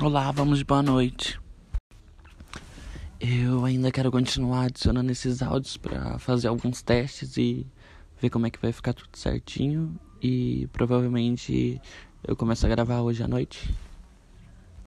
Olá, vamos de boa noite. Eu ainda quero continuar adicionando esses áudios para fazer alguns testes e ver como é que vai ficar tudo certinho. E provavelmente eu começo a gravar hoje à noite.